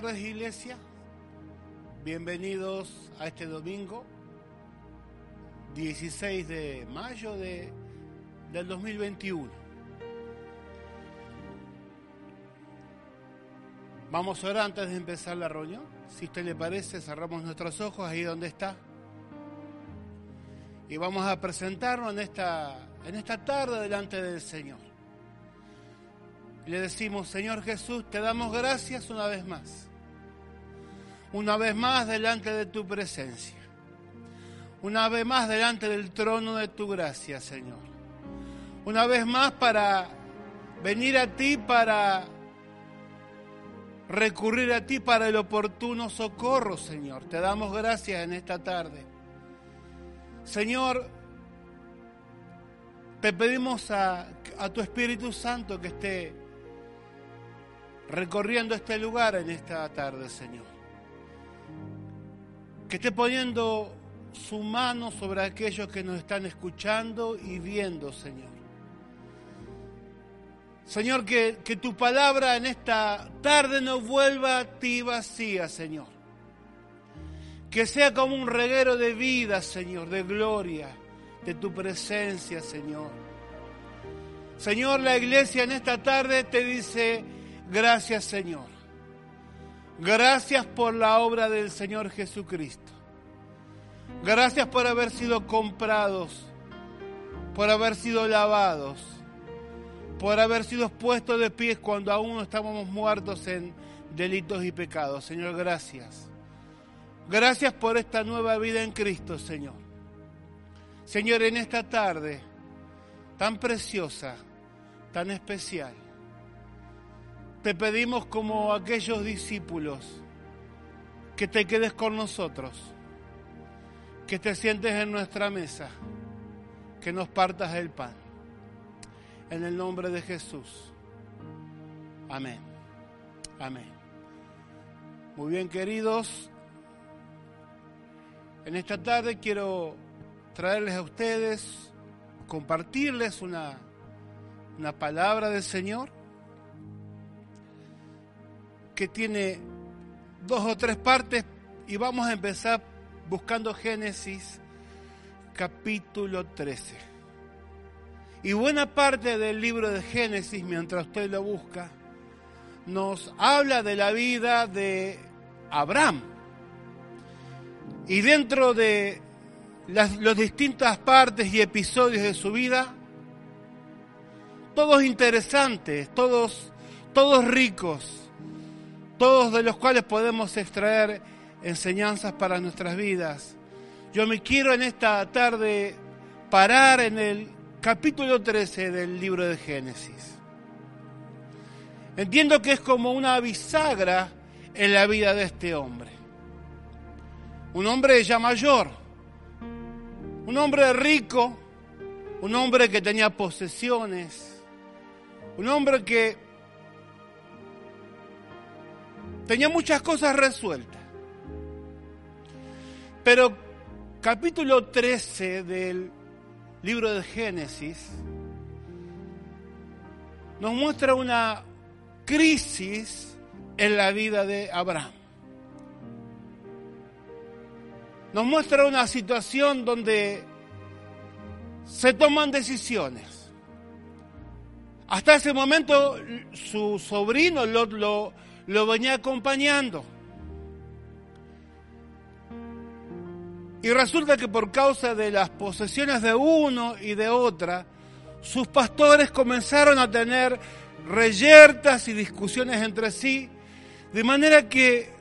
tardes, iglesia. Bienvenidos a este domingo, 16 de mayo de, del 2021. Vamos a orar antes de empezar la reunión. Si a usted le parece, cerramos nuestros ojos ahí donde está. Y vamos a presentarnos en esta, en esta tarde delante del Señor. Le decimos, Señor Jesús, te damos gracias una vez más. Una vez más delante de tu presencia. Una vez más delante del trono de tu gracia, Señor. Una vez más para venir a ti, para recurrir a ti para el oportuno socorro, Señor. Te damos gracias en esta tarde. Señor, te pedimos a, a tu Espíritu Santo que esté recorriendo este lugar en esta tarde, Señor. Que esté poniendo su mano sobre aquellos que nos están escuchando y viendo, Señor. Señor, que, que tu palabra en esta tarde no vuelva a ti vacía, Señor. Que sea como un reguero de vida, Señor, de gloria, de tu presencia, Señor. Señor, la iglesia en esta tarde te dice, Gracias Señor. Gracias por la obra del Señor Jesucristo. Gracias por haber sido comprados, por haber sido lavados, por haber sido puestos de pies cuando aún estábamos muertos en delitos y pecados. Señor, gracias. Gracias por esta nueva vida en Cristo, Señor. Señor, en esta tarde tan preciosa, tan especial, te pedimos como aquellos discípulos que te quedes con nosotros, que te sientes en nuestra mesa, que nos partas el pan. En el nombre de Jesús. Amén. Amén. Muy bien, queridos. En esta tarde quiero traerles a ustedes, compartirles una, una palabra del Señor que tiene dos o tres partes y vamos a empezar buscando Génesis capítulo 13. Y buena parte del libro de Génesis, mientras usted lo busca, nos habla de la vida de Abraham. Y dentro de las, distintas partes y episodios de su vida, todos interesantes, todos, todos ricos, todos de los cuales podemos extraer enseñanzas para nuestras vidas. Yo me quiero en esta tarde parar en el capítulo 13 del libro de Génesis. Entiendo que es como una bisagra en la vida de este hombre. Un hombre ya mayor, un hombre rico, un hombre que tenía posesiones, un hombre que Tenía muchas cosas resueltas. Pero capítulo 13 del libro de Génesis nos muestra una crisis en la vida de Abraham. Nos muestra una situación donde se toman decisiones. Hasta ese momento su sobrino Lot lo, lo venía acompañando. Y resulta que por causa de las posesiones de uno y de otra, sus pastores comenzaron a tener reyertas y discusiones entre sí, de manera que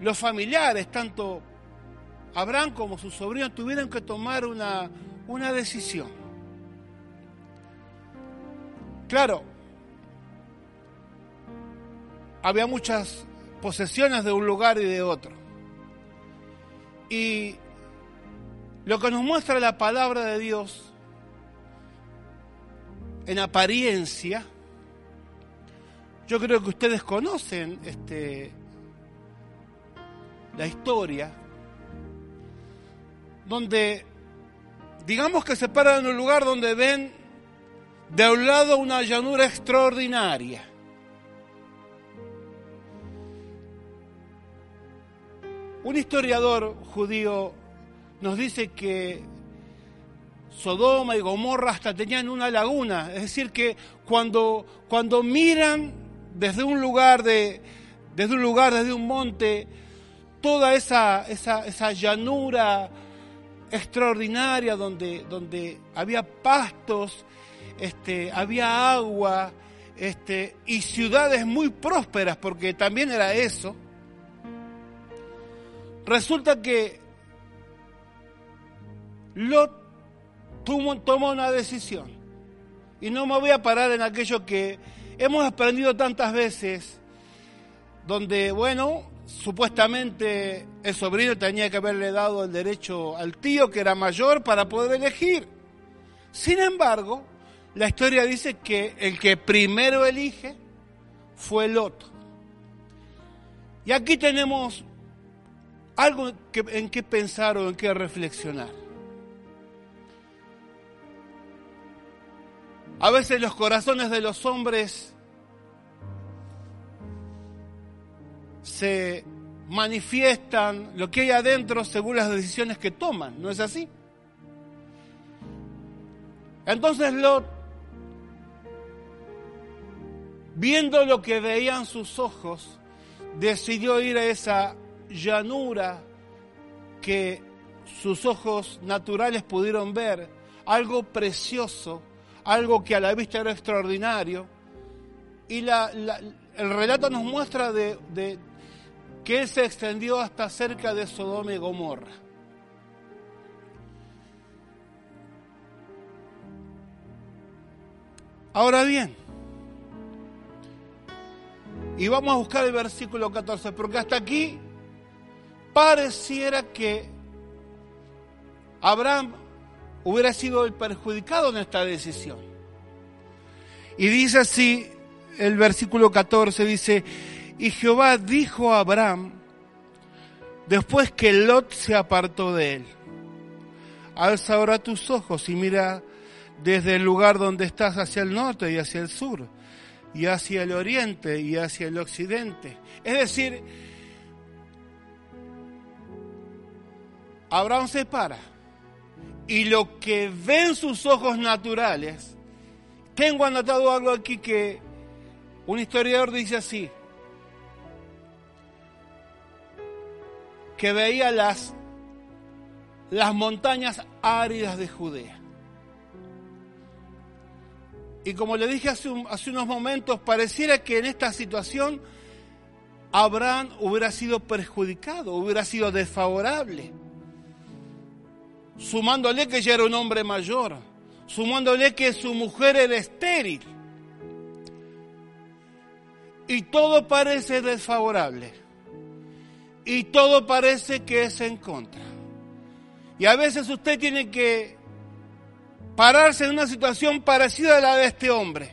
los familiares, tanto Abraham como sus sobrinos, tuvieron que tomar una, una decisión. Claro, había muchas posesiones de un lugar y de otro. Y lo que nos muestra la palabra de Dios en apariencia, yo creo que ustedes conocen este, la historia, donde digamos que se paran en un lugar donde ven de un lado una llanura extraordinaria. Un historiador judío nos dice que Sodoma y Gomorra hasta tenían una laguna, es decir, que cuando, cuando miran desde un lugar, de, desde un lugar, desde un monte, toda esa, esa, esa llanura extraordinaria donde, donde había pastos, este, había agua este, y ciudades muy prósperas, porque también era eso. Resulta que Lot toma una decisión. Y no me voy a parar en aquello que hemos aprendido tantas veces, donde, bueno, supuestamente el sobrino tenía que haberle dado el derecho al tío, que era mayor, para poder elegir. Sin embargo, la historia dice que el que primero elige fue Lot. Y aquí tenemos algo en qué pensar o en qué reflexionar. A veces los corazones de los hombres se manifiestan lo que hay adentro según las decisiones que toman, ¿no es así? Entonces Lot, viendo lo que veían sus ojos, decidió ir a esa llanura que sus ojos naturales pudieron ver, algo precioso, algo que a la vista era extraordinario. Y el relato nos muestra de, que él se extendió hasta cerca de Sodoma y Gomorra. Ahora bien, y vamos a buscar el versículo 14, porque hasta aquí pareciera que Abraham hubiera sido el perjudicado en esta decisión. Y dice así el versículo 14, dice, y Jehová dijo a Abraham, después que Lot se apartó de él, alza ahora tus ojos y mira desde el lugar donde estás hacia el norte y hacia el sur, y hacia el oriente y hacia el occidente. Es decir, Abraham se para y lo que ven sus ojos naturales, tengo anotado algo aquí que un historiador dice así, que veía las, las montañas áridas de Judea. Y como le dije hace, hace unos momentos, pareciera que en esta situación Abraham hubiera sido perjudicado, hubiera sido desfavorable sumándole que ya era un hombre mayor, sumándole que su mujer era estéril. Y todo parece desfavorable. Y todo parece que es en contra. Y a veces usted tiene que pararse en una situación parecida a la de este hombre.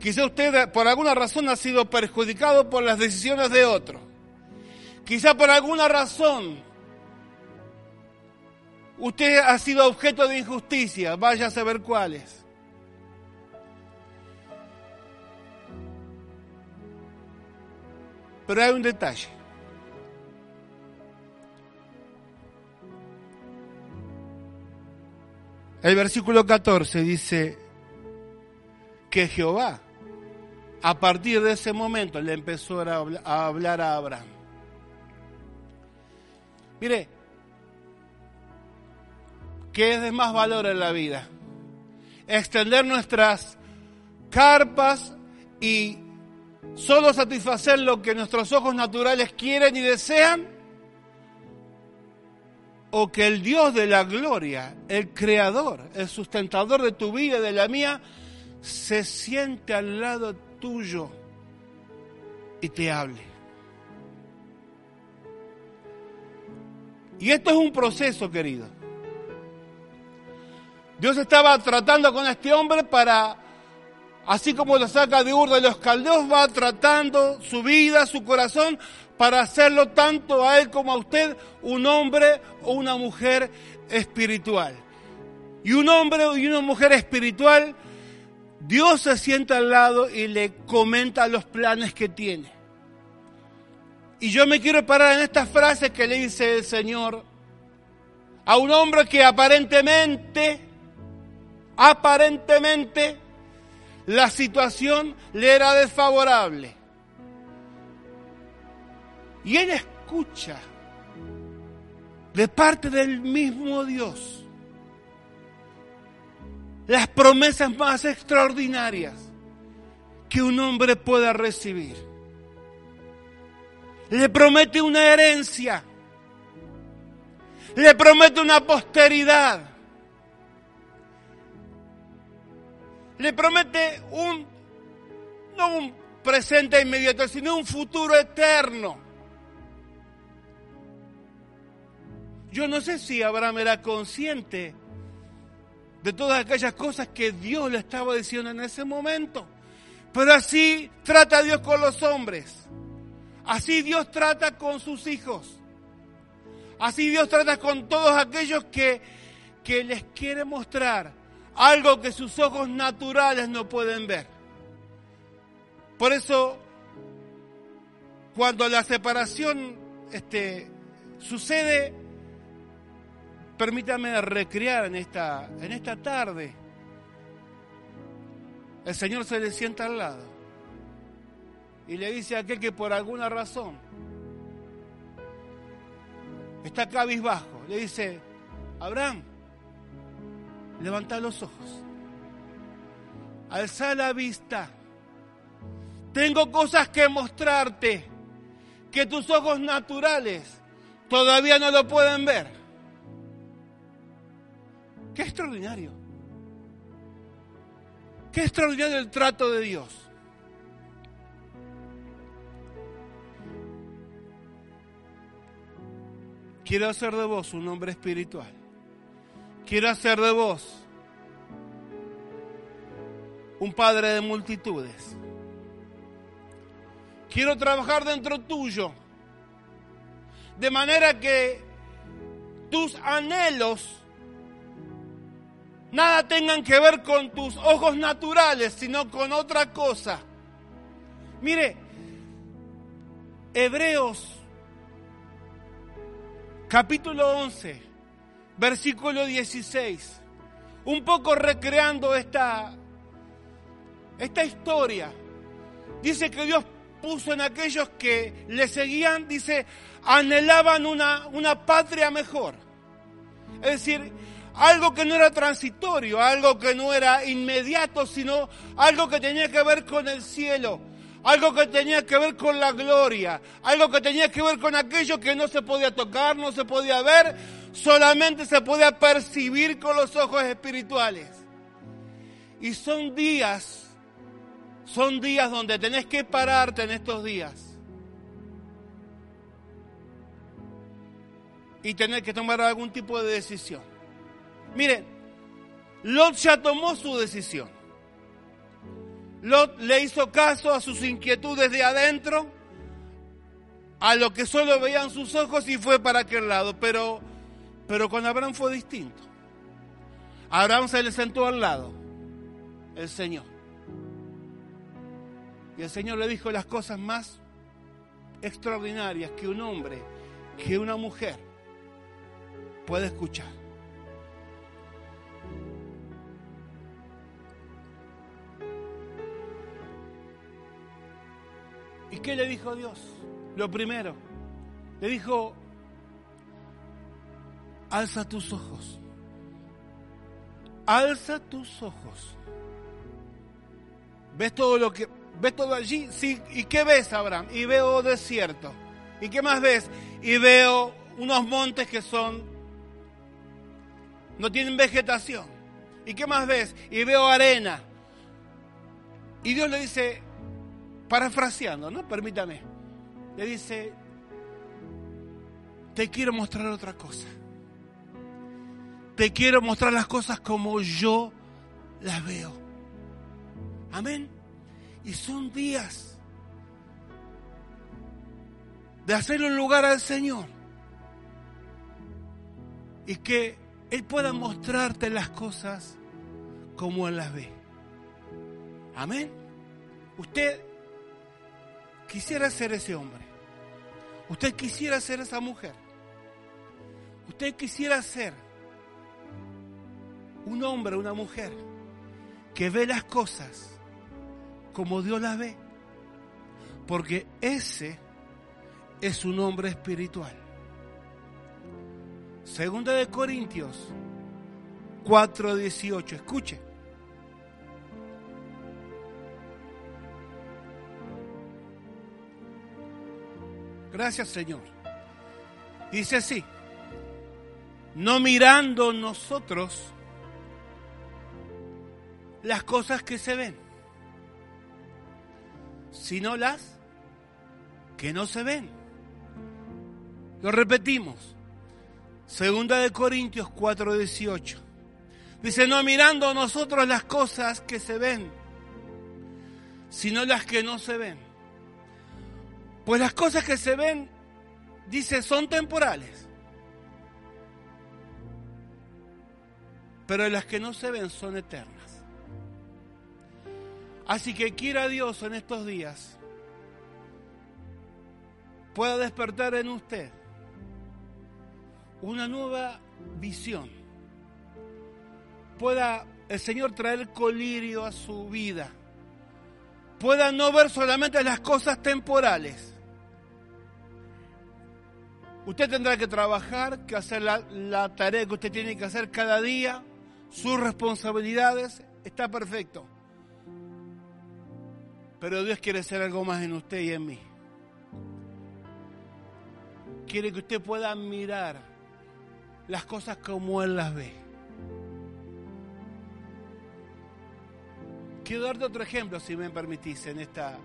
Quizá usted por alguna razón ha sido perjudicado por las decisiones de otro. Quizá por alguna razón Usted ha sido objeto de injusticia, vaya a saber cuáles. Pero hay un detalle. El versículo 14 dice que Jehová, a partir de ese momento, le empezó a hablar a Abraham. Mire, ¿Qué es de más valor en la vida? Extender nuestras carpas y solo satisfacer lo que nuestros ojos naturales quieren y desean? ¿O que el Dios de la gloria, el creador, el sustentador de tu vida y de la mía, se siente al lado tuyo y te hable? Y esto es un proceso, querido. Dios estaba tratando con este hombre para, así como lo saca de Ur de los Caldeos, va tratando su vida, su corazón, para hacerlo tanto a él como a usted un hombre o una mujer espiritual. Y un hombre y una mujer espiritual, Dios se sienta al lado y le comenta los planes que tiene. Y yo me quiero parar en esta frase que le dice el Señor a un hombre que aparentemente, aparentemente, la situación le era desfavorable. Y él escucha de parte del mismo Dios las promesas más extraordinarias que un hombre pueda recibir. Le promete una herencia, le promete una posteridad, le promete un, no un presente inmediato, sino un futuro eterno. Yo no sé si Abraham era consciente de todas aquellas cosas que Dios le estaba diciendo en ese momento, pero así trata Dios con los hombres. Así Dios trata con sus hijos. Así Dios trata con todos aquellos que, que les quiere mostrar algo que sus ojos naturales no pueden ver. Por eso, cuando la separación este, sucede, permítame recrear en esta, en esta tarde. El Señor se le sienta al lado y le dice a aquel que por alguna razón está cabizbajo, le dice, Abraham, levanta los ojos, alza la vista, tengo cosas que mostrarte que tus ojos naturales todavía no lo pueden ver. Qué extraordinario. Qué extraordinario el trato de Dios. Quiero hacer de vos un hombre espiritual. Quiero hacer de vos un padre de multitudes. Quiero trabajar dentro tuyo. De manera que tus anhelos nada tengan que ver con tus ojos naturales, sino con otra cosa. Mire, Hebreos capítulo 11, versículo 16, un poco recreando esta, esta historia. Dice que Dios puso en aquellos que le seguían, dice, anhelaban una, una patria mejor. Es decir, algo que no era transitorio, algo que no era inmediato, sino algo que tenía que ver con el cielo algo que tenía que ver con la gloria, algo que tenía que ver con aquello que no se podía tocar, no se podía ver, solamente se podía percibir con los ojos espirituales. Y son días, son días donde tenés que pararte en estos días. Y tener que tomar algún tipo de decisión. Miren, Lot ya tomó su decisión. Lot le hizo caso a sus inquietudes de adentro, a lo que solo veían sus ojos y fue para aquel lado. Pero, pero con Abraham fue distinto. Abraham se le sentó al lado, el Señor. Y el Señor le dijo las cosas más extraordinarias que un hombre, que una mujer puede escuchar. ¿Y qué le dijo Dios? Lo primero, le dijo, alza tus ojos, alza tus ojos. ¿Ves todo lo que, ¿Ves todo allí? Sí. ¿Y qué ves, Abraham? Y veo desierto. ¿Y qué más ves? Y veo unos montes que son, no tienen vegetación. ¿Y qué más ves? Y veo arena. Y Dios le dice, parafraseando, ¿no? Permítame. Le dice, te quiero mostrar otra cosa. Te quiero mostrar las cosas como yo las veo. Amén. Y son días de hacer un lugar al Señor. Y que Él pueda mostrarte las cosas como Él las ve. Amén. Usted quisiera ser ese hombre. Usted quisiera ser esa mujer. Usted quisiera ser un hombre, una mujer que ve las cosas como Dios las ve. Porque ese es un hombre espiritual. Segunda de Corintios 4:18. Escuche. Gracias Señor. Dice así, no mirando nosotros las cosas que se ven, sino las que no se ven. Lo repetimos. Segunda de Corintios 4:18. Dice, no mirando nosotros las cosas que se ven, sino las que no se ven. Pues las cosas que se ven, dice, son temporales. Pero las que no se ven son eternas. Así que quiera Dios en estos días pueda despertar en usted una nueva visión. Pueda el Señor traer colirio a su vida. Pueda no ver solamente las cosas temporales. Usted tendrá que trabajar, que hacer la, tarea que usted tiene que hacer cada día, sus responsabilidades, está perfecto. Pero Dios quiere hacer algo más en usted y en mí. Quiere que usted pueda mirar las cosas como Él las ve. Quiero darte otro ejemplo, si me permitís, en esta,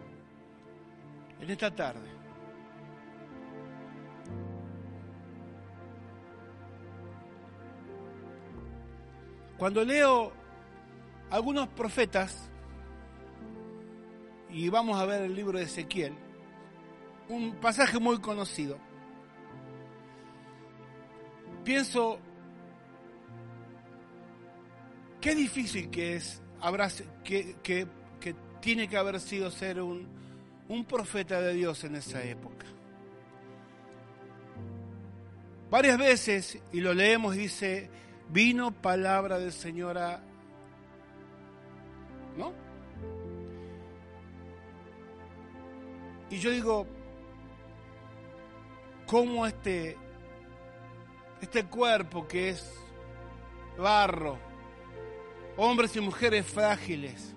en esta tarde. Cuando leo algunos profetas, y vamos a ver el libro de Ezequiel, un pasaje muy conocido. Pienso, qué difícil que es, habrá, que, que, que tiene que haber sido ser un, un profeta de Dios en esa época. Varias veces, y lo leemos, dice, vino palabra del Señor. ¿No? Y yo digo, ¿cómo este, este cuerpo que es barro, hombres y mujeres frágiles,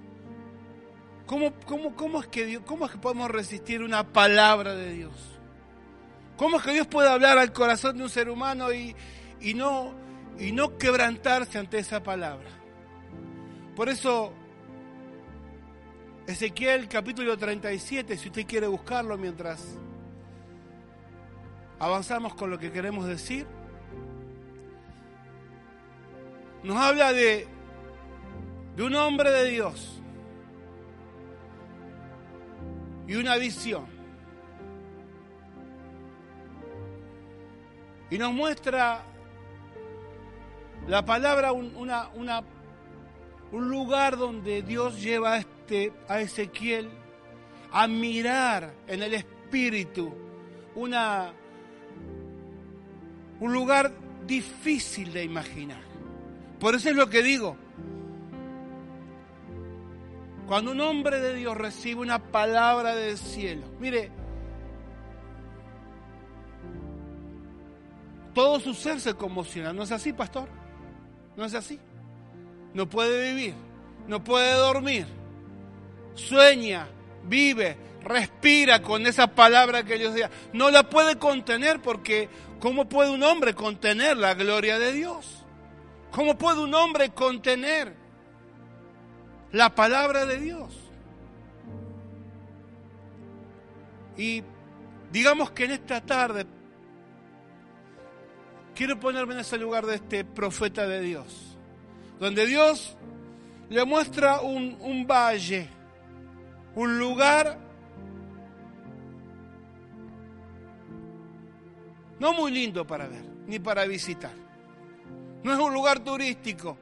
¿cómo, cómo, cómo, es que Dios, ¿cómo es que podemos resistir una palabra de Dios? ¿Cómo es que Dios puede hablar al corazón de un ser humano y, y, no, y no quebrantarse ante esa palabra? Por eso Ezequiel capítulo 37, si usted quiere buscarlo mientras avanzamos con lo que queremos decir, nos habla de, de un hombre de Dios y una visión. Y nos muestra la palabra una, un lugar donde Dios lleva a a Ezequiel a mirar en el espíritu una, un lugar difícil de imaginar. Por eso es lo que digo. Cuando un hombre de Dios recibe una palabra del cielo, mire, todo su ser se conmociona. ¿No es así, pastor? ¿No es así? No puede vivir, no puede dormir sueña vive, respira con esa palabra que Dios diga. No la puede contener porque ¿cómo puede un hombre contener la gloria de Dios? ¿Cómo puede un hombre contener la palabra de Dios? Y digamos que en esta tarde quiero ponerme en ese lugar de este profeta de Dios, donde Dios le muestra un, valle, un lugar no muy lindo para ver, ni para visitar. No es un lugar turístico,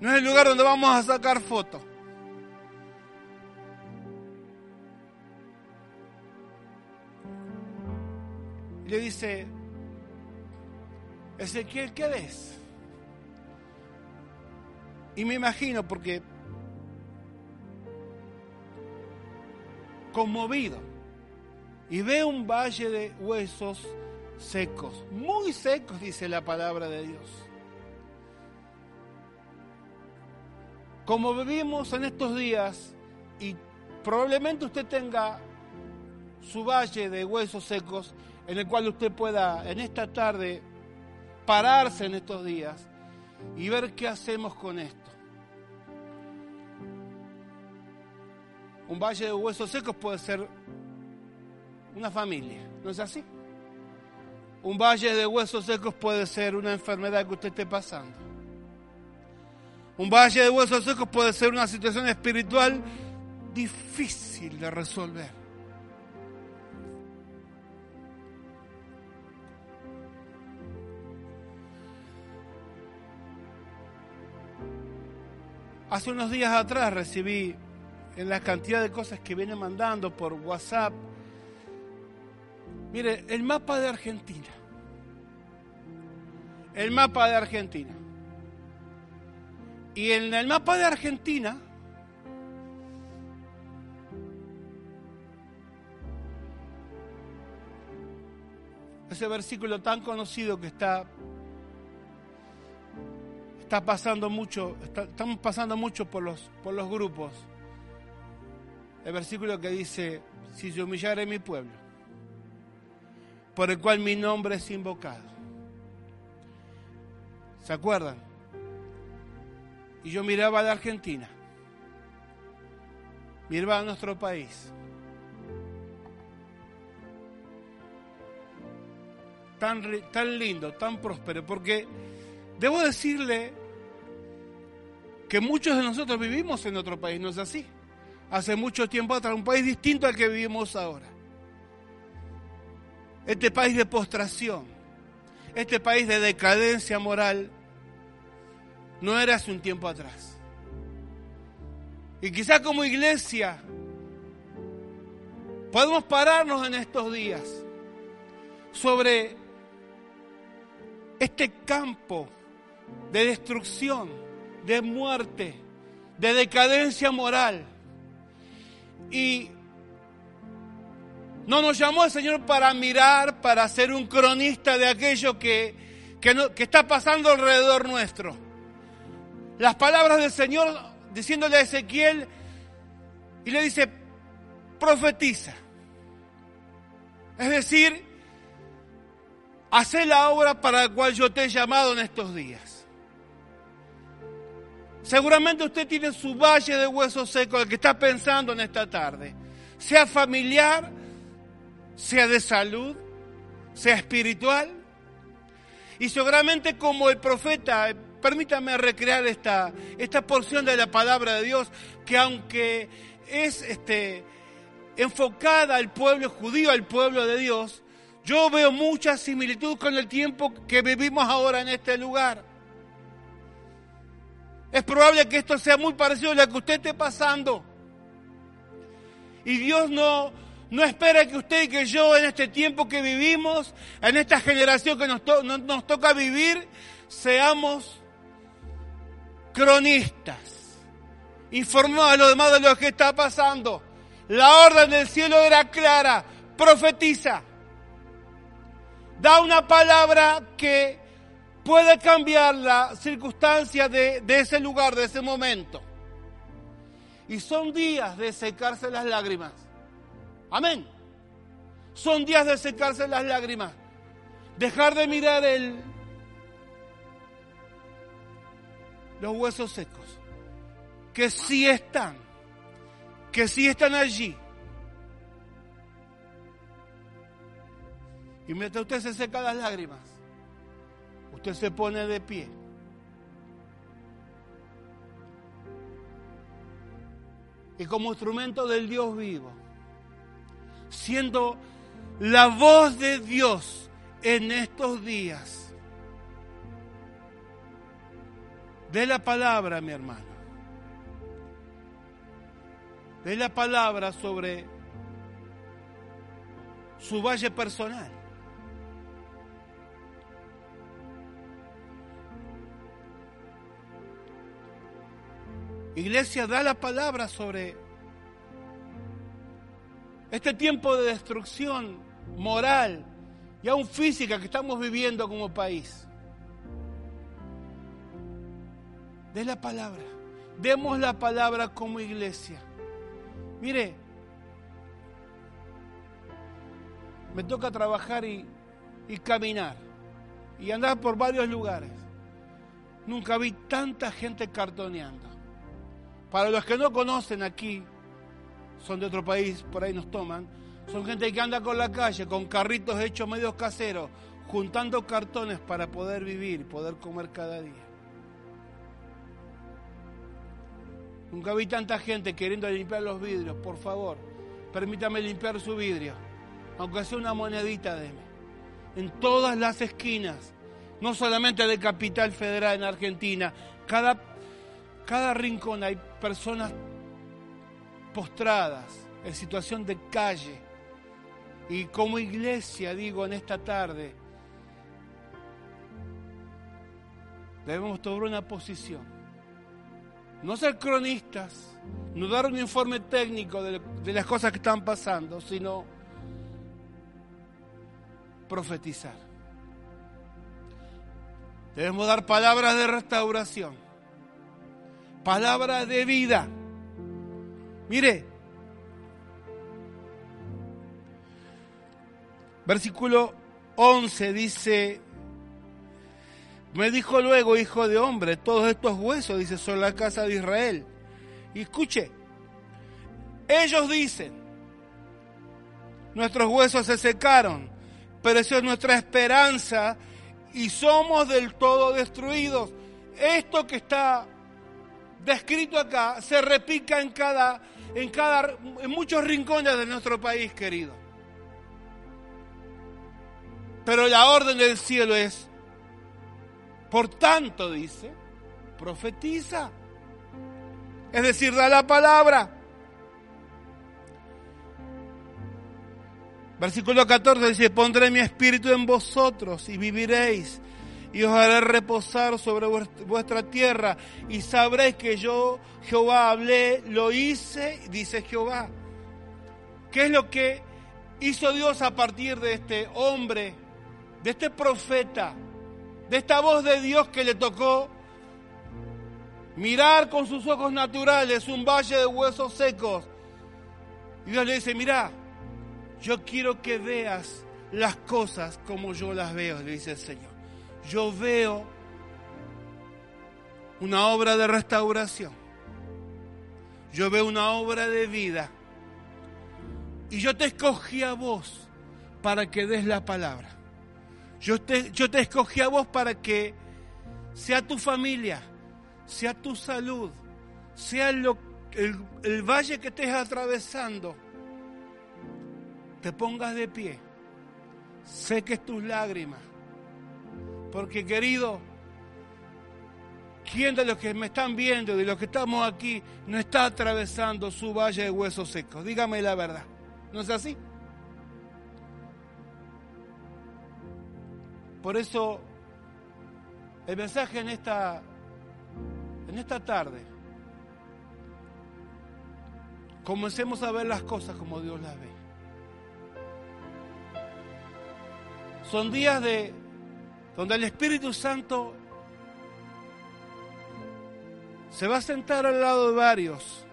no es el lugar donde vamos a sacar fotos. le dice, Ezequiel, ¿qué ves? Y me imagino, porque conmovido, y ve un valle de huesos secos, muy secos, dice la palabra de Dios. Como vivimos en estos días, y probablemente usted tenga su valle de huesos secos, en el cual usted pueda en esta tarde pararse en estos días y ver qué hacemos con esto. Un valle de huesos secos puede ser una familia, ¿no es así? Un valle de huesos secos puede ser una enfermedad que usted esté pasando. Un valle de huesos secos puede ser una situación espiritual difícil de resolver. Hace unos días atrás recibí en la cantidad de cosas que viene mandando por WhatsApp. Mire, el mapa de Argentina. El mapa de Argentina. Y en el mapa de Argentina ese versículo tan conocido que está está pasando mucho, estamos pasando mucho por los, por los grupos. El versículo que dice, si yo humillare mi pueblo, por el cual mi nombre es invocado. ¿Se acuerdan? Y yo miraba a la Argentina, miraba a nuestro país. Tan, tan lindo, tan próspero, porque debo decirle que muchos de nosotros vivimos en otro país, ¿no es así? Hace mucho tiempo atrás, un país distinto al que vivimos ahora. Este país de postración, este país de decadencia moral, no era hace un tiempo atrás. Y quizá como iglesia podemos pararnos en estos días sobre este campo de destrucción de muerte, de decadencia moral. Y no nos llamó el Señor para mirar, para ser un cronista de aquello que, que, está pasando alrededor nuestro. Las palabras del Señor diciéndole a Ezequiel y le dice, profetiza. Es decir, hace la obra para la cual yo te he llamado en estos días. Seguramente usted tiene su valle de huesos secos, el que está pensando en esta tarde. Sea familiar, sea de salud, sea espiritual. Y seguramente como el profeta, permítame recrear esta, esta porción de la palabra de Dios, que aunque es este, enfocada al pueblo judío, al pueblo de Dios, yo veo mucha similitud con el tiempo que vivimos ahora en este lugar. Es probable que esto sea muy parecido a lo que usted esté pasando. Y Dios no, no espera que usted y que yo en este tiempo que vivimos, en esta generación que nos, nos toca vivir, seamos cronistas, informados a los demás de lo que está pasando. La orden del cielo era clara, profetiza, da una palabra que puede cambiar la circunstancia de, ese lugar, de ese momento. Y son días de secarse las lágrimas. Amén. Son días de secarse las lágrimas. Dejar de mirar el, los huesos secos. Que sí están. Que sí están allí. Y mientras usted se seca las lágrimas, usted se pone de pie. Y como instrumento del Dios vivo, siendo la voz de Dios en estos días. De la palabra, mi hermano. De la palabra sobre su valle personal. Iglesia, da la palabra sobre este tiempo de destrucción moral y aún física que estamos viviendo como país. De la palabra. Demos la palabra como iglesia. Mire, me toca trabajar y, y caminar y andar por varios lugares. Nunca vi tanta gente cartoneando. Para los que no conocen aquí, son de otro país, por ahí nos toman, son gente que anda con la calle, con carritos hechos medios caseros, juntando cartones para poder vivir, poder comer cada día. Nunca vi tanta gente queriendo limpiar los vidrios. Por favor, permítame limpiar su vidrio, aunque sea una monedita de mí. En todas las esquinas, no solamente de Capital Federal en Argentina, cada cada rincón hay personas postradas en situación de calle. Y como iglesia, digo en esta tarde, debemos tomar una posición. No ser cronistas, no dar un informe técnico de, las cosas que están pasando, sino profetizar. Debemos dar palabras de restauración palabra de vida. Mire, versículo 11 dice, me dijo luego, hijo de hombre, todos estos huesos, dice, son la casa de Israel. Y escuche, ellos dicen, nuestros huesos se secaron, pero eso es nuestra esperanza y somos del todo destruidos. Esto que está descrito acá se repica en cada, en cada, en muchos rincones de nuestro país, querido. Pero la orden del cielo es, por tanto, dice, profetiza. Es decir, da la palabra. Versículo 14 dice, pondré mi espíritu en vosotros y viviréis y os haré reposar sobre vuestra tierra y sabréis que yo, Jehová, hablé, lo hice, dice Jehová. ¿Qué es lo que hizo Dios a partir de este hombre, de este profeta, de esta voz de Dios que le tocó mirar con sus ojos naturales un valle de huesos secos? Y Dios le dice, mira, yo quiero que veas las cosas como yo las veo, le dice el Señor yo veo una obra de restauración. Yo veo una obra de vida. Y yo te escogí a vos para que des la palabra. Yo te, yo te escogí a vos para que sea tu familia, sea tu salud, sea el, el valle que estés atravesando, te pongas de pie, seques tus lágrimas porque querido, ¿quién de los que me están viendo, de los que estamos aquí, no está atravesando su valle de huesos secos? Dígame la verdad. ¿No es así? Por eso el mensaje en esta, en esta tarde, comencemos a ver las cosas como Dios las ve. Son días de donde el Espíritu Santo se va a sentar al lado de varios,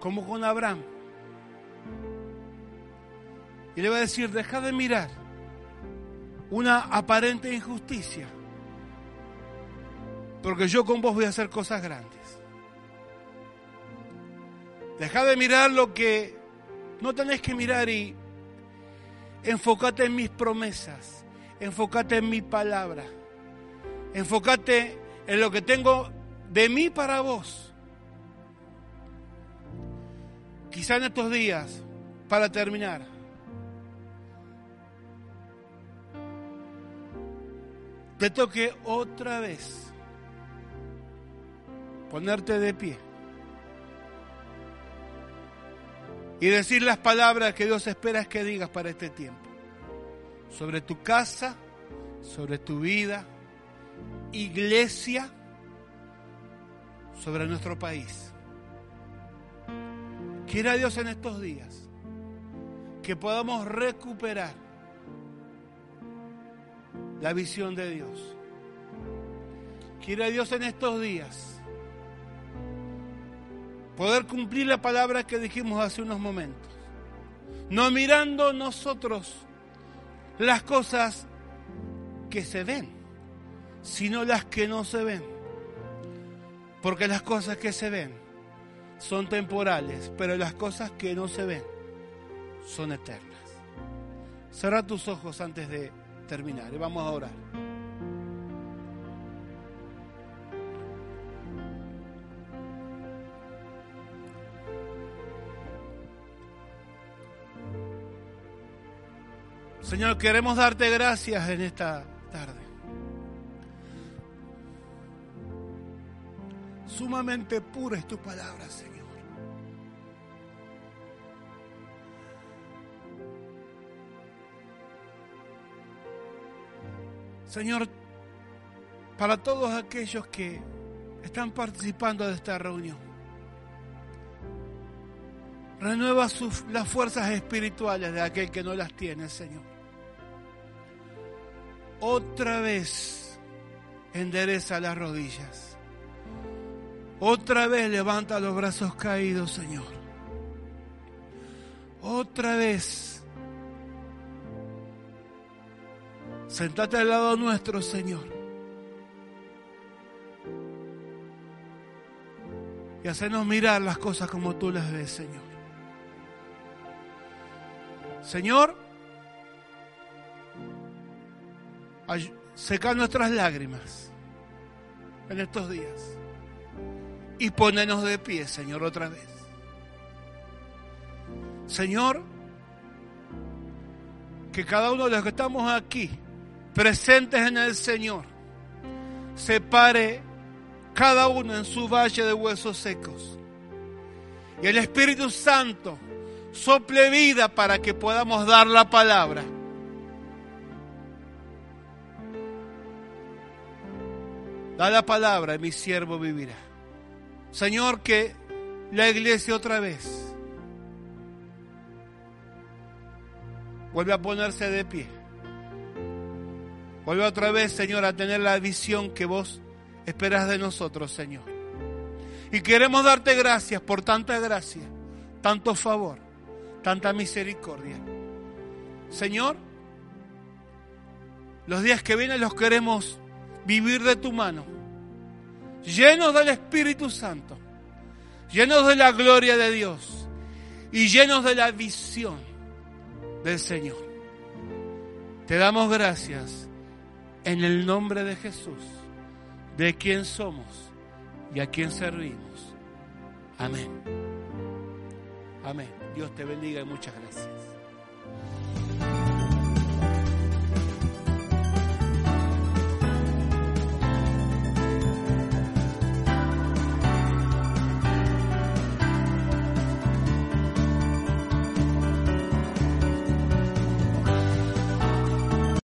como con Abraham, y le va a decir, deja de mirar una aparente injusticia, porque yo con vos voy a hacer cosas grandes. Deja de mirar lo que no tenés que mirar y enfócate en mis promesas, enfócate en mi palabra, enfócate en lo que tengo de mí para vos. Quizá en estos días, para terminar, te toque otra vez ponerte de pie y decir las palabras que Dios espera que digas para este tiempo. Sobre tu casa, sobre tu vida, iglesia, sobre nuestro país. Quiera Dios en estos días que podamos recuperar la visión de Dios. Quiera Dios en estos días poder cumplir la palabra que dijimos hace unos momentos. No mirando nosotros las cosas que se ven, sino las que no se ven. Porque las cosas que se ven son temporales, pero las cosas que no se ven son eternas. Cerra tus ojos antes de terminar y vamos a orar. Señor, queremos darte gracias en esta tarde. Sumamente pura es tu palabra, Señor. Señor, para todos aquellos que están participando de esta reunión, renueva las fuerzas espirituales de aquel que no las tiene, Señor. Otra vez endereza las rodillas. Otra vez levanta los brazos caídos, Señor. Otra vez Sentate al lado nuestro, Señor. Y hacernos mirar las cosas como tú las ves, Señor. Señor, seca nuestras lágrimas en estos días y ponenos de pie, Señor, otra vez. Señor, que cada uno de los que estamos aquí presentes en el Señor, separe cada uno en su valle de huesos secos. Y el Espíritu Santo sople vida para que podamos dar la palabra. Da la palabra y mi siervo vivirá. Señor, que la iglesia otra vez vuelve a ponerse de pie. Vuelve otra vez, Señor, a tener la visión que vos esperas de nosotros, Señor. Y queremos darte gracias por tanta gracia, tanto favor, tanta misericordia. Señor, los días que vienen los queremos vivir de tu mano, llenos del Espíritu Santo, llenos de la gloria de Dios y llenos de la visión del Señor. Te damos gracias en el nombre de Jesús, de quién somos y a quién servimos. Amén. Amén. Dios te bendiga y muchas gracias.